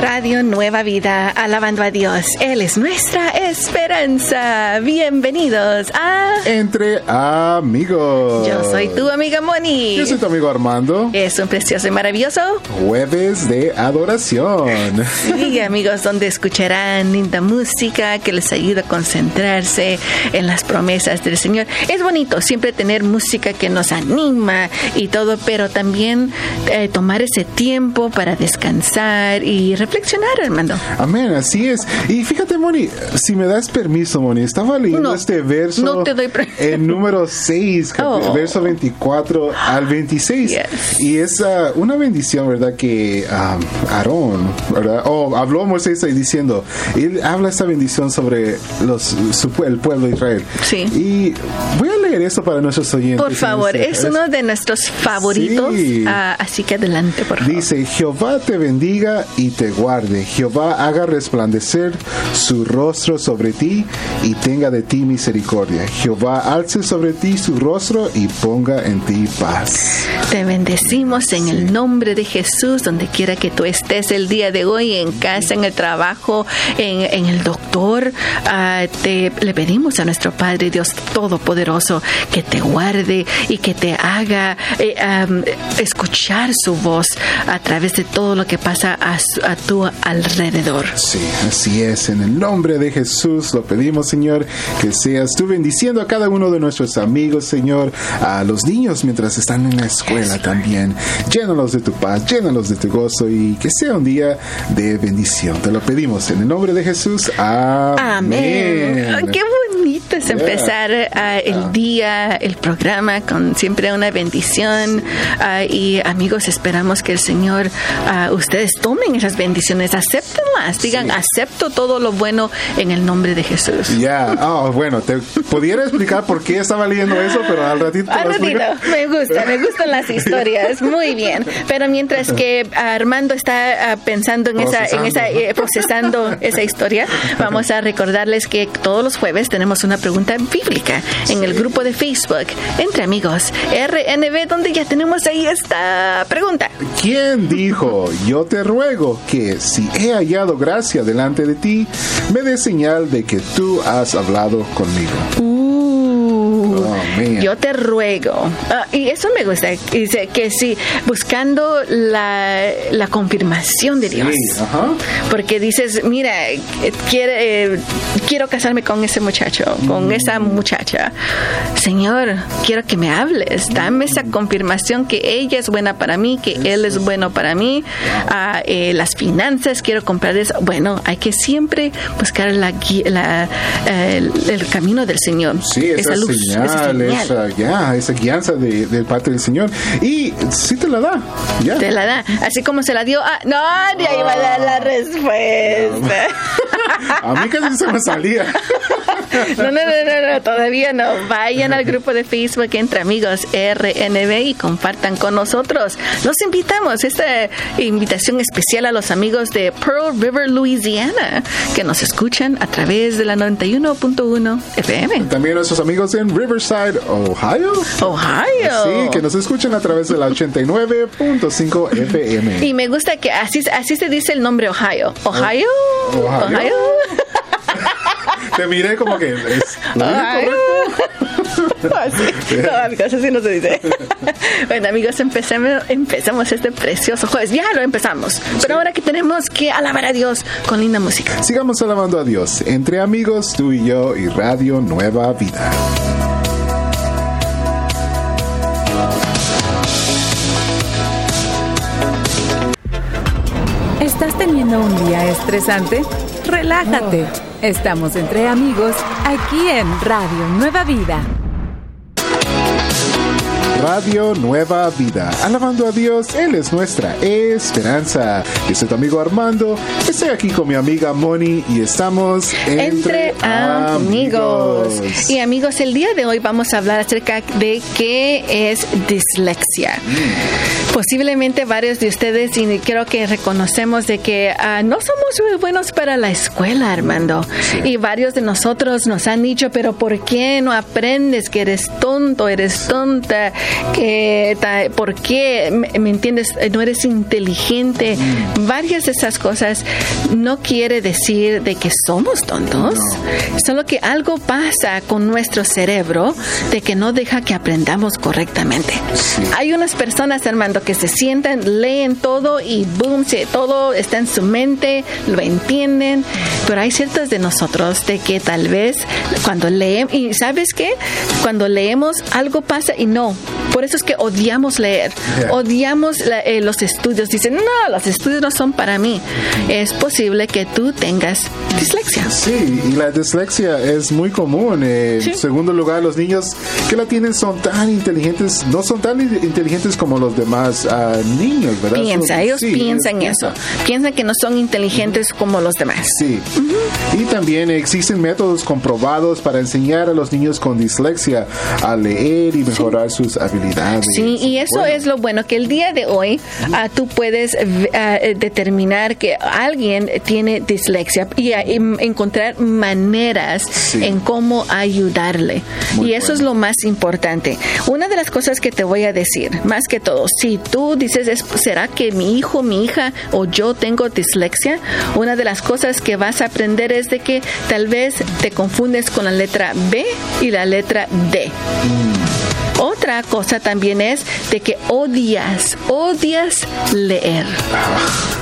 Radio Nueva Vida, alabando a Dios. Él es nuestra esperanza. Bienvenidos a Entre amigos. Yo soy tu amiga Moni. Yo soy tu amigo Armando. Es un precioso y maravilloso jueves de adoración. Sí, amigos, donde escucharán linda música que les ayuda a concentrarse en las promesas del Señor. Es bonito siempre tener música que nos anima y todo, pero también eh, tomar ese tiempo para descansar y reflexionar, Armando. Amén, así es. Y fíjate, Moni, si me das permiso, Moni, estaba leyendo No, este verso no te doy pre- en número 6, Oh. verso 24 al 26. Yes. Y es ah, una bendición, ¿verdad? Que ah, Aarón, ¿verdad? Oh, habló Moisés ahí diciendo, él habla esta bendición sobre los, su el pueblo de Israel. Sí. Y voy a leer eso para nuestros oyentes. Por favor, es uno de nuestros favoritos. Sí. ah, así que adelante, por favor. Dice, Jehová te bendiga y te guarde. Jehová haga resplandecer su rostro sobre ti y tenga de ti misericordia. Jehová alce sobre ti su rostro y ponga en ti paz. Te bendecimos en el nombre de Jesús, donde quiera que tú estés el día de hoy, en casa, en el trabajo, en, en el doctor. Ah, te, le pedimos a nuestro Padre Dios Todopoderoso que te guarde y que te haga eh, escuchar su voz a través de todo lo que pasa a, su- a tu alrededor. Sí, así es. En el nombre de Jesús lo pedimos, Señor, que seas tú bendiciendo a cada uno de nuestros amigos, Señor, a los niños mientras están en la escuela también. Llénalos de tu paz, llénalos de tu gozo y que sea un día de bendición. Te lo pedimos en el nombre de Jesús. Amén. Amén. Qué bonito es Yeah. empezar ah, el día, el programa con siempre una bendición. Ah, y amigos, esperamos que el Señor, ah, ustedes tomen esas bendiciones, acéptenlas, digan, Sí. acepto todo lo bueno en el nombre de Jesús. Ya, ah, bueno, te pudiera explicar por qué estaba leyendo eso, pero al ratito Al ratito, me gusta, me gustan las historias, muy bien. Pero mientras que Armando está ah, pensando en esa, en esa, Procesando. eh, procesando esa historia, vamos a recordarles que todos los jueves tenemos una pregunta bíblica en el grupo de Facebook entre amigos RNB, donde ya tenemos ahí esta pregunta. ¿Quién dijo, yo te ruego que si he hallado gracia delante de ti, me des señal de que tú has hablado conmigo? Uh, yo te ruego. Ah, y eso me gusta. Dice que sí, buscando la, la confirmación de Dios. Sí, ajá. Porque dices, mira, quiere, eh, quiero casarme con ese muchacho, con esa muchacha. Señor, quiero que me hables. Dame esa confirmación que ella es buena para mí, que él es bueno para mí. Ah, eh, las finanzas, quiero comprar eso. Bueno, hay que siempre buscar la, la, eh, el, el camino del Señor. Sí, esa, luz, señal, esa esa, ya, esa guianza de, del parte del Señor. Y sí te la da, ya. Te la da. Así como se la dio. Ah, no, ya iba a dar la respuesta. A mí casi se me salía. No, no, no, no, no, todavía no. Vayan al grupo de Facebook entre amigos RNB y compartan con nosotros. Los invitamos, esta invitación especial a los amigos de Pearl River, Louisiana, que nos escuchan a través de la 91.1 FM. También nuestros amigos en Riverside, Ohio. Ohio. Sí, que nos escuchan a través de la 89.5 FM. Y me gusta que así, así se dice el nombre Ohio. Ohio. Ohio. Te miré como que es. No, amigos, así no se dice. bueno, amigos, empecemos, empezamos este precioso jueves. Ya lo empezamos. Pero ahora que tenemos que alabar a Dios con linda música. Sigamos alabando a Dios entre amigos, tú y yo y Radio Nueva Vida. ¿Estás teniendo un día estresante? Relájate. Estamos entre amigos aquí en Radio Nueva Vida. Radio Nueva Vida. Alabando a Dios, Él es nuestra esperanza. Yo soy tu amigo Armando, estoy aquí con mi amiga Moni y estamos entre, amigos. Y amigos, el día de hoy vamos a hablar acerca de qué es dislexia. Mm. Posiblemente varios de ustedes y creo que reconocemos de que ah, no somos muy buenos para la escuela, Armando. Y varios de nosotros nos han dicho, pero ¿por qué no aprendes que eres tonto, eres tonta? Que, ¿Por qué, me, entiendes, no eres inteligente? Mm. Varias de esas cosas no quiere decir de que somos tontos, solo que algo pasa con nuestro cerebro de que no deja que aprendamos correctamente. Hay unas personas, Armando, que se sientan, leen todo y boom, todo está en su mente, lo entienden, pero hay ciertas de nosotros de que tal vez cuando leemos, y sabes qué, cuando leemos algo pasa y no, por eso es que odiamos leer, odiamos eh, los estudios, dicen, no, los estudios no son para mí. Es posible que tú tengas dislexia. Sí, y la dislexia es muy común. En segundo lugar, los niños que la tienen son tan inteligentes, no son tan inteligentes como los demás ah, niños, ¿verdad? Piensa, ellos piensan eso. Piensan que no son inteligentes como los demás. Sí. Y también existen métodos comprobados para enseñar a los niños con dislexia a leer y mejorar sus habilidades. Sí, y eso es lo bueno, que el día de hoy ah, tú puedes ah, determinar que alguien tiene dislexia y, encontrar maneras en cómo ayudarle. y eso es lo más importante. Una de las cosas que te voy a decir, más que todo, si tú dices, ¿será que mi hijo, mi hija o yo tengo dislexia? Una de las cosas que vas a aprender es de que tal vez te confundes con la letra B y la letra D. Otra cosa también es de que odias, odias leer.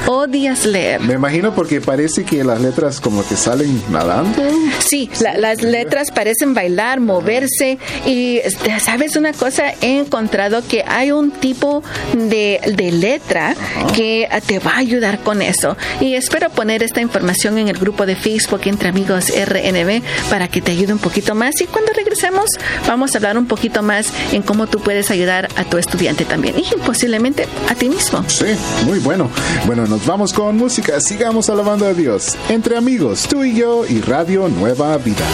Odias leer. Me imagino porque parece que las letras como que salen nadando. Sí, las letras parecen bailar, moverse y este, sabes una cosa, he encontrado que hay un tipo de, letra que te va a ayudar con eso. Y espero poner esta información en el grupo de Facebook entre amigos RNB para que te ayude un poquito más. Y cuando regresemos vamos a hablar un poquito más en cómo tú puedes ayudar a tu estudiante también y posiblemente a ti mismo. Sí, muy bueno. Bueno, nos vamos con música. Sigamos alabando a Dios. Entre amigos, tú y yo y Radio Nueva Vida.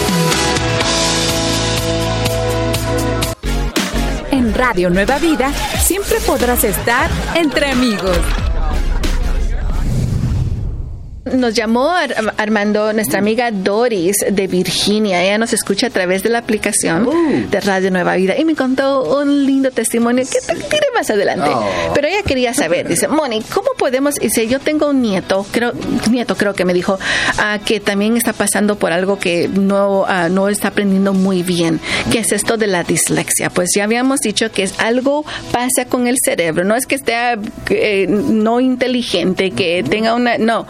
En Radio Nueva Vida siempre podrás estar entre amigos. Nos llamó Armando, nuestra amiga Doris de Virginia. Ella nos escucha a través de la aplicación uh. de Radio Nueva Vida y me contó un lindo testimonio que te diré más adelante. Oh. Pero ella quería saber, dice, Moni, ¿cómo podemos? Dice, yo tengo un nieto, creo, nieto creo que me dijo, uh, que también está pasando por algo que no, ah, no está aprendiendo muy bien. ¿Qué es esto de la dislexia? Pues ya habíamos dicho que es algo pasa con el cerebro. No es que esté eh, no inteligente, que tenga una, no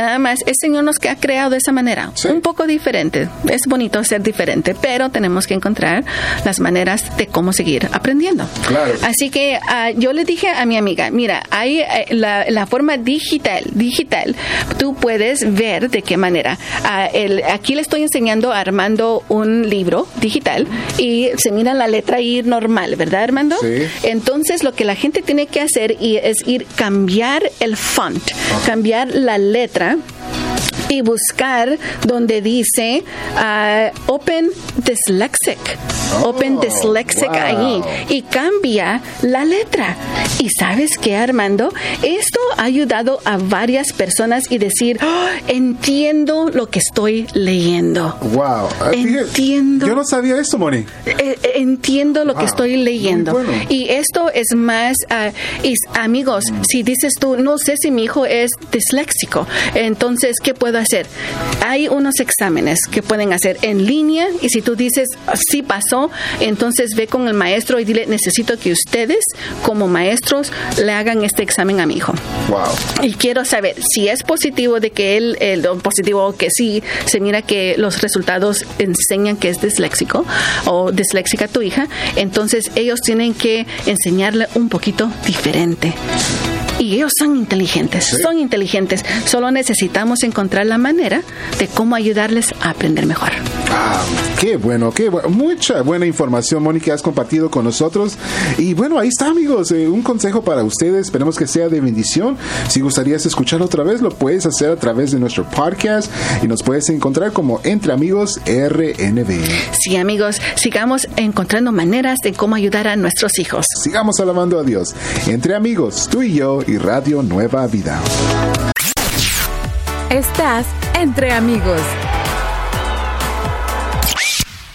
Nada más, el Señor nos ha creado de esa manera, un poco diferente. Es bonito ser diferente, pero tenemos que encontrar las maneras de cómo seguir aprendiendo. Así que ah, yo le dije a mi amiga, mira, hay eh, la, forma digital, digital, tú puedes ver de qué manera. Ah, el, aquí le estoy enseñando a Armando un libro digital y se mira la letra ir normal, ¿verdad, Armando? Sí. Entonces lo que la gente tiene que hacer es ir cambiar el font, cambiar la letra Okay. Y buscar donde dice uh, Open Dyslexic. open oh, Dyslexic ahí. Y cambia la letra. ¿Y sabes qué, Armando? Esto ha ayudado a varias personas y decir, oh, entiendo lo que estoy leyendo. Wow. Ah, entiendo. Yo no sabía esto, Moni. Eh, eh, entiendo lo que estoy leyendo. Y esto es más, uh, amigos, si dices tú, no sé si mi hijo es disléxico, entonces, ¿qué puedo hacer? Hay unos exámenes que pueden hacer en línea y si tú dices, sí pasó, entonces ve con el maestro y dile, necesito que ustedes como maestros le hagan este examen a mi hijo. Wow. Y quiero saber si es positivo de que él, el positivo que sí, se mira que los resultados enseñan que es disléxico o disléxica tu hija, entonces ellos tienen que enseñarle un poquito diferente. Y ellos son inteligentes, son inteligentes. Solo necesitamos encontrar la manera de cómo ayudarles a aprender mejor. Ah, qué bueno, qué bueno. Mucha buena información, Mónica, has compartido con nosotros. Y bueno, ahí está, amigos. eh, un consejo para ustedes. Esperemos que sea de bendición. Si gustarías escucharlo otra vez, lo puedes hacer a través de nuestro podcast y nos puedes encontrar como Entre Amigos RNB. Sí, amigos, sigamos encontrando maneras de cómo ayudar a nuestros hijos. Sigamos alabando a Dios. Entre amigos, tú y yo y Radio Nueva Vida. Estás entre amigos.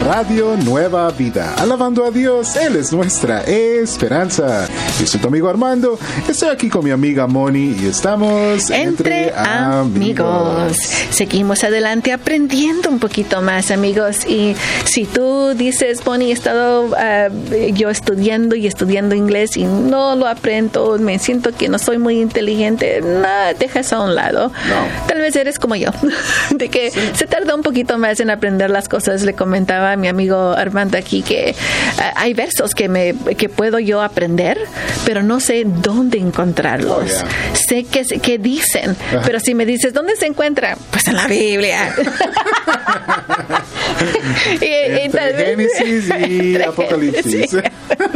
Radio Nueva Vida. Alabando a Dios, Él es nuestra esperanza. Yo soy tu amigo Armando. Estoy aquí con mi amiga Moni y estamos Entre amigos. Seguimos adelante aprendiendo un poquito más, amigos. Y si tú dices, Bonnie, he estado ah, yo estudiando y estudiando inglés y no lo aprendo, me siento que no soy muy inteligente, no, deja eso a un lado. No. Tal vez eres como yo, de que se tarda un poquito más en aprender las cosas. Le comentaba a mi amigo Armando aquí que ah, hay versos que, me, que puedo yo aprender, pero no sé dónde encontrarlos. Oh, yeah. Sé que, que dicen, pero si me dices, ¿dónde se encuentra? Pues en la Biblia. y, y tal vez- Génesis y Entre Apocalipsis. Sí.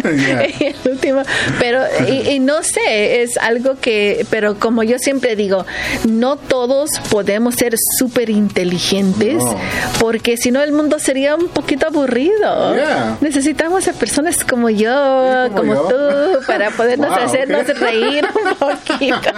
Yeah. el último pero y, y no sé es algo que pero como yo siempre digo no todos podemos ser súper inteligentes No. porque si no el mundo sería un poquito aburrido Yeah. necesitamos a personas como yo Sí, como como, yo. tú para podernos Wow, hacernos ok. reír un poquito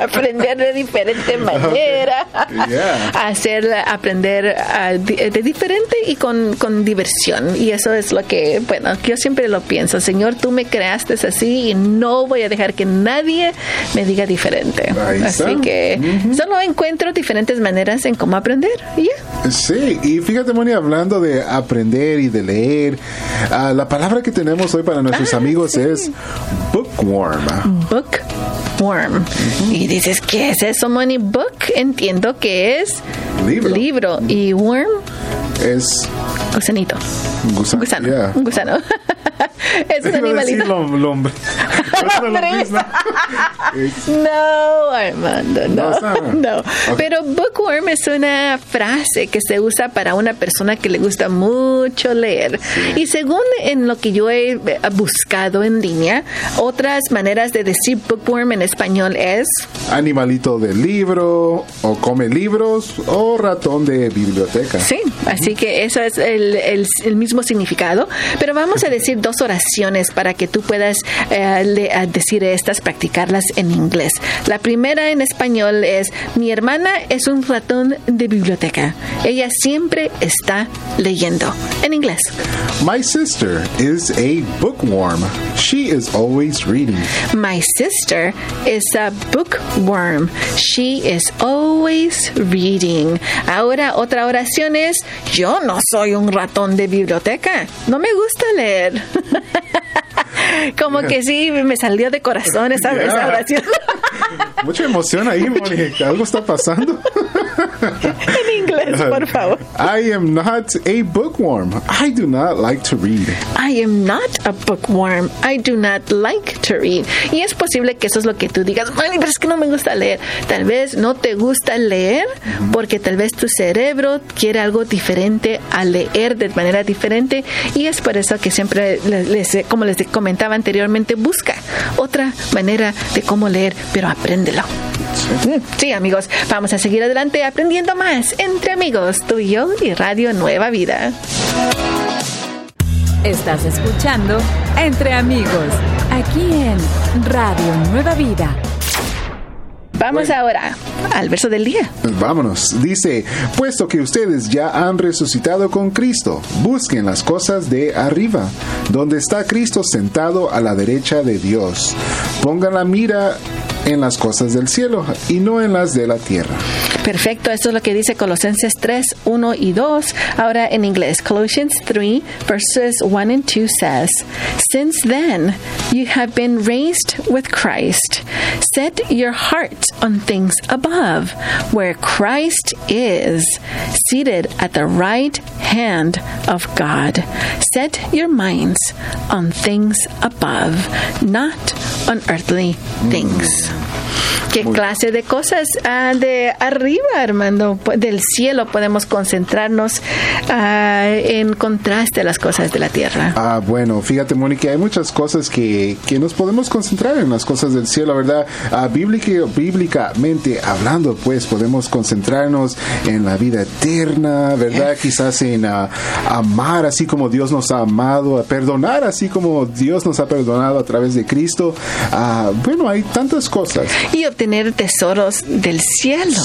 aprender de diferente manera Yeah. hacer aprender ah, di- de diferente y con, con diversión. Y eso es lo que bueno yo siempre lo pienso. Señor tú me creaste así y no voy a dejar que nadie me diga diferente. Así que solo encuentro diferentes maneras en cómo aprender y ya. Sí, y fíjate, Moni, hablando de aprender y de leer, ah, la palabra que tenemos hoy para nuestros Ah, amigos sí. es bookworm. bookworm. Y dices ¿qué es eso Money book? entiendo que es Libro. libro. Y worm Es gusanito un gusano. un gusano yeah. un gusano es un Iba a decir animalito lom- lombre. Pero es una Lombriz. lombriz, ¿no? Armando, no. No. Pero bookworm es una frase que se usa para una persona que le gusta mucho leer. Y según en lo que yo he buscado en línea, otras maneras de decir bookworm en español es Animalito de libro, o come libros, o ratón de biblioteca. Sí, así que eso es el, el- el mismo significado. Pero vamos a decir dos oraciones para que tú puedas eh, le- decir estas, practicarlas en inglés. La primera en español es, mi hermana es un ratón de biblioteca. Ella siempre está leyendo. En inglés. My sister is a bookworm. She is always reading. My sister is a bookworm. She is always reading. Ahora otra oración es, yo no soy un ratón de biblioteca. No me gusta leer. Como que sí, me salió de corazón esa, Yeah. esa oración. Mucha emoción ahí. Algo está pasando. en inglés, por favor. I am not a bookworm. I do not like to read. I am not a bookworm. I do not like to read. Y es posible que eso es lo que tú digas, "Mami, pero es que no me gusta leer. Tal vez no te gusta leer porque tal vez tu cerebro quiere algo diferente a leer de manera diferente y es por eso que siempre les- como les comentaba anteriormente, busca otra manera de cómo leer, pero apréndelo. Sí, amigos, vamos a seguir adelante aprendiendo más entre amigos, tú y yo y Radio Nueva Vida. Estás escuchando Entre Amigos, aquí en Radio Nueva Vida. Vamos ahora al verso del día. Vámonos. Dice, puesto que ustedes ya han resucitado con Cristo, busquen las cosas de arriba, donde está Cristo sentado a la derecha de Dios. Pongan la mira en las cosas del cielo y no en las de la tierra. Perfecto, eso es lo que dice Colosenses 3, 1 y 2. Ahora en inglés, Colossians 3, verses 1 and 2 says, Since then you have been raised with Christ. Set your heart on things above, where Christ is, seated at the right hand of God. Set your minds on things above, not on earthly things. ¿Qué clase de cosas uh, de arriba, Armando? Del cielo podemos concentrarnos uh, en contraste a las cosas de la tierra. Ah, bueno, fíjate, Mónica, hay muchas cosas que, que, nos podemos concentrar en las cosas del cielo, ¿verdad? Bíblica, bíblicamente hablando, pues podemos concentrarnos en la vida eterna, ¿verdad? Quizás en amar así como Dios nos ha amado, a perdonar así como Dios nos ha perdonado a través de Cristo. bueno, hay tantas cosas. Y tener tesoros del cielo,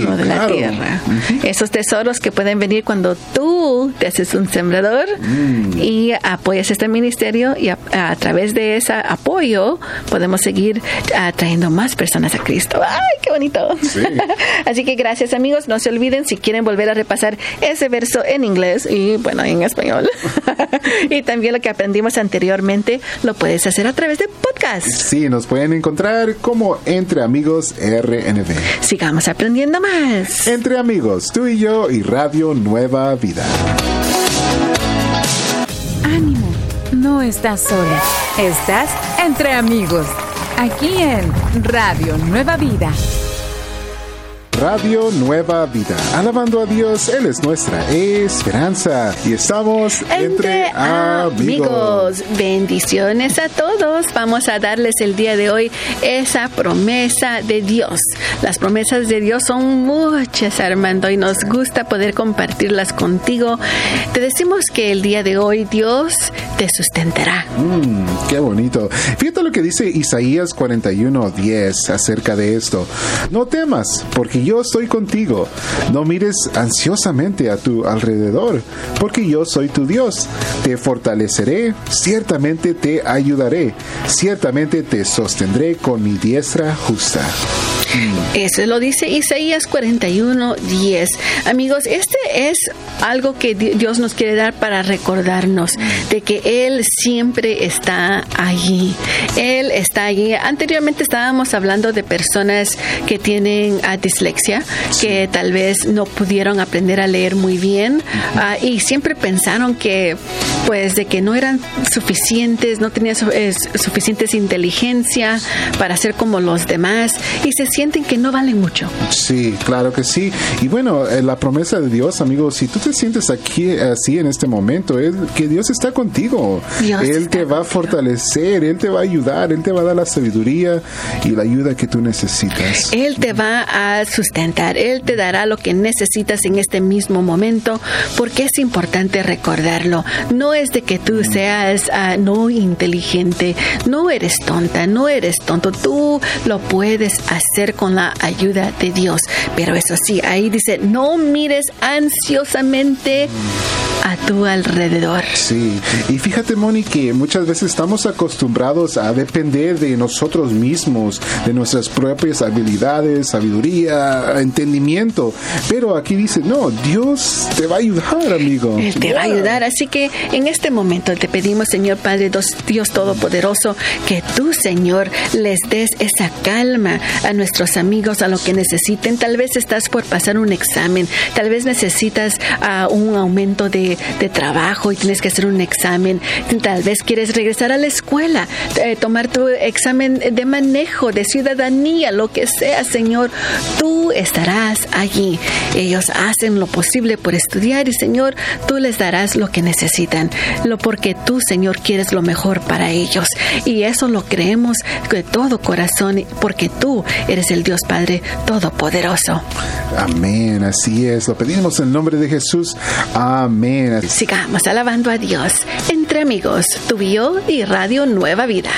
de la tierra. Esos tesoros que pueden venir cuando tú te haces un sembrador mm. y apoyas este ministerio y a, través de ese apoyo podemos seguir atrayendo más personas a Cristo. ¡Ay, qué bonito! Así que gracias amigos, no se olviden si quieren volver a repasar ese verso en inglés y bueno, en español. y también lo que aprendimos anteriormente lo puedes hacer a través de podcast. Sí, nos pueden encontrar como entre amigos RNB. Sigamos aprendiendo más. Entre amigos, tú y yo y Radio Nueva Vida. Ánimo, no estás sola. Estás entre amigos. Aquí en Radio Nueva Vida. Radio Nueva Vida. Alabando a Dios, Él es nuestra esperanza. Y estamos entre, amigos. Bendiciones a todos. Vamos a darles el día de hoy esa promesa de Dios. Las promesas de Dios son muchas, Armando, y nos gusta poder compartirlas contigo. Te decimos que el día de hoy Dios te sustentará. Mm, qué bonito. Fíjate lo que dice Isaías 41:10 acerca de esto. No temas, porque yo estoy contigo. No mires ansiosamente a tu alrededor, porque yo soy tu Dios. Te fortaleceré, ciertamente te ayudaré, ciertamente te sostendré con mi diestra justa. Eso lo dice Isaías 41, 10. Amigos, este es algo que Dios nos quiere dar para recordarnos de que Él siempre está allí. Él está allí. Anteriormente estábamos hablando de personas que tienen ah, dislexia, que tal vez no pudieron aprender a leer muy bien ah, y siempre pensaron que pues de que no eran suficientes, no tenían suficientes inteligencia para ser como los demás y se sienten que no valen mucho. Sí, claro que sí. Y bueno, eh, la promesa de Dios, amigos, si tú te sientes aquí así en este momento, es que Dios está contigo. él te va a fortalecer, Él te va a ayudar, Él te va a dar la sabiduría y la ayuda que tú necesitas. Él te va a sustentar, Él te dará lo que necesitas en este mismo momento, porque es importante recordarlo. No es de que tú seas ah, no inteligente, no eres tonta, no eres tonto, tú lo puedes hacer con la ayuda de Dios. Pero eso sí, ahí dice, no mires ansiosamente a tu alrededor. Sí, y fíjate, Moni, que muchas veces estamos acostumbrados a depender de nosotros mismos, de nuestras propias habilidades, sabiduría, entendimiento. Pero aquí dice, no, Dios te va a ayudar, amigo. Él te va a ayudar. Así que en este momento te pedimos, Señor Padre, Dios Todopoderoso, que tú, Señor, les des esa calma a nuestros amigos, a lo que necesiten. Tal vez estás por pasar un examen, tal vez necesitas uh, un aumento de, de, trabajo y tienes que hacer un examen. Tal vez quieres regresar a la escuela, eh, tomar tu examen de manejo, de ciudadanía, lo que sea, Señor. Tú estarás allí. Ellos hacen lo posible por estudiar y, Señor, tú les darás lo que necesitan. Lo porque tú, Señor, quieres lo mejor para ellos. Y eso lo creemos de todo corazón porque tú eres el Dios Padre Todopoderoso. Amén, así es. Lo pedimos en nombre de Jesús. Amén. Sigamos alabando a Dios entre amigos, tu bio y Radio Nueva Vida.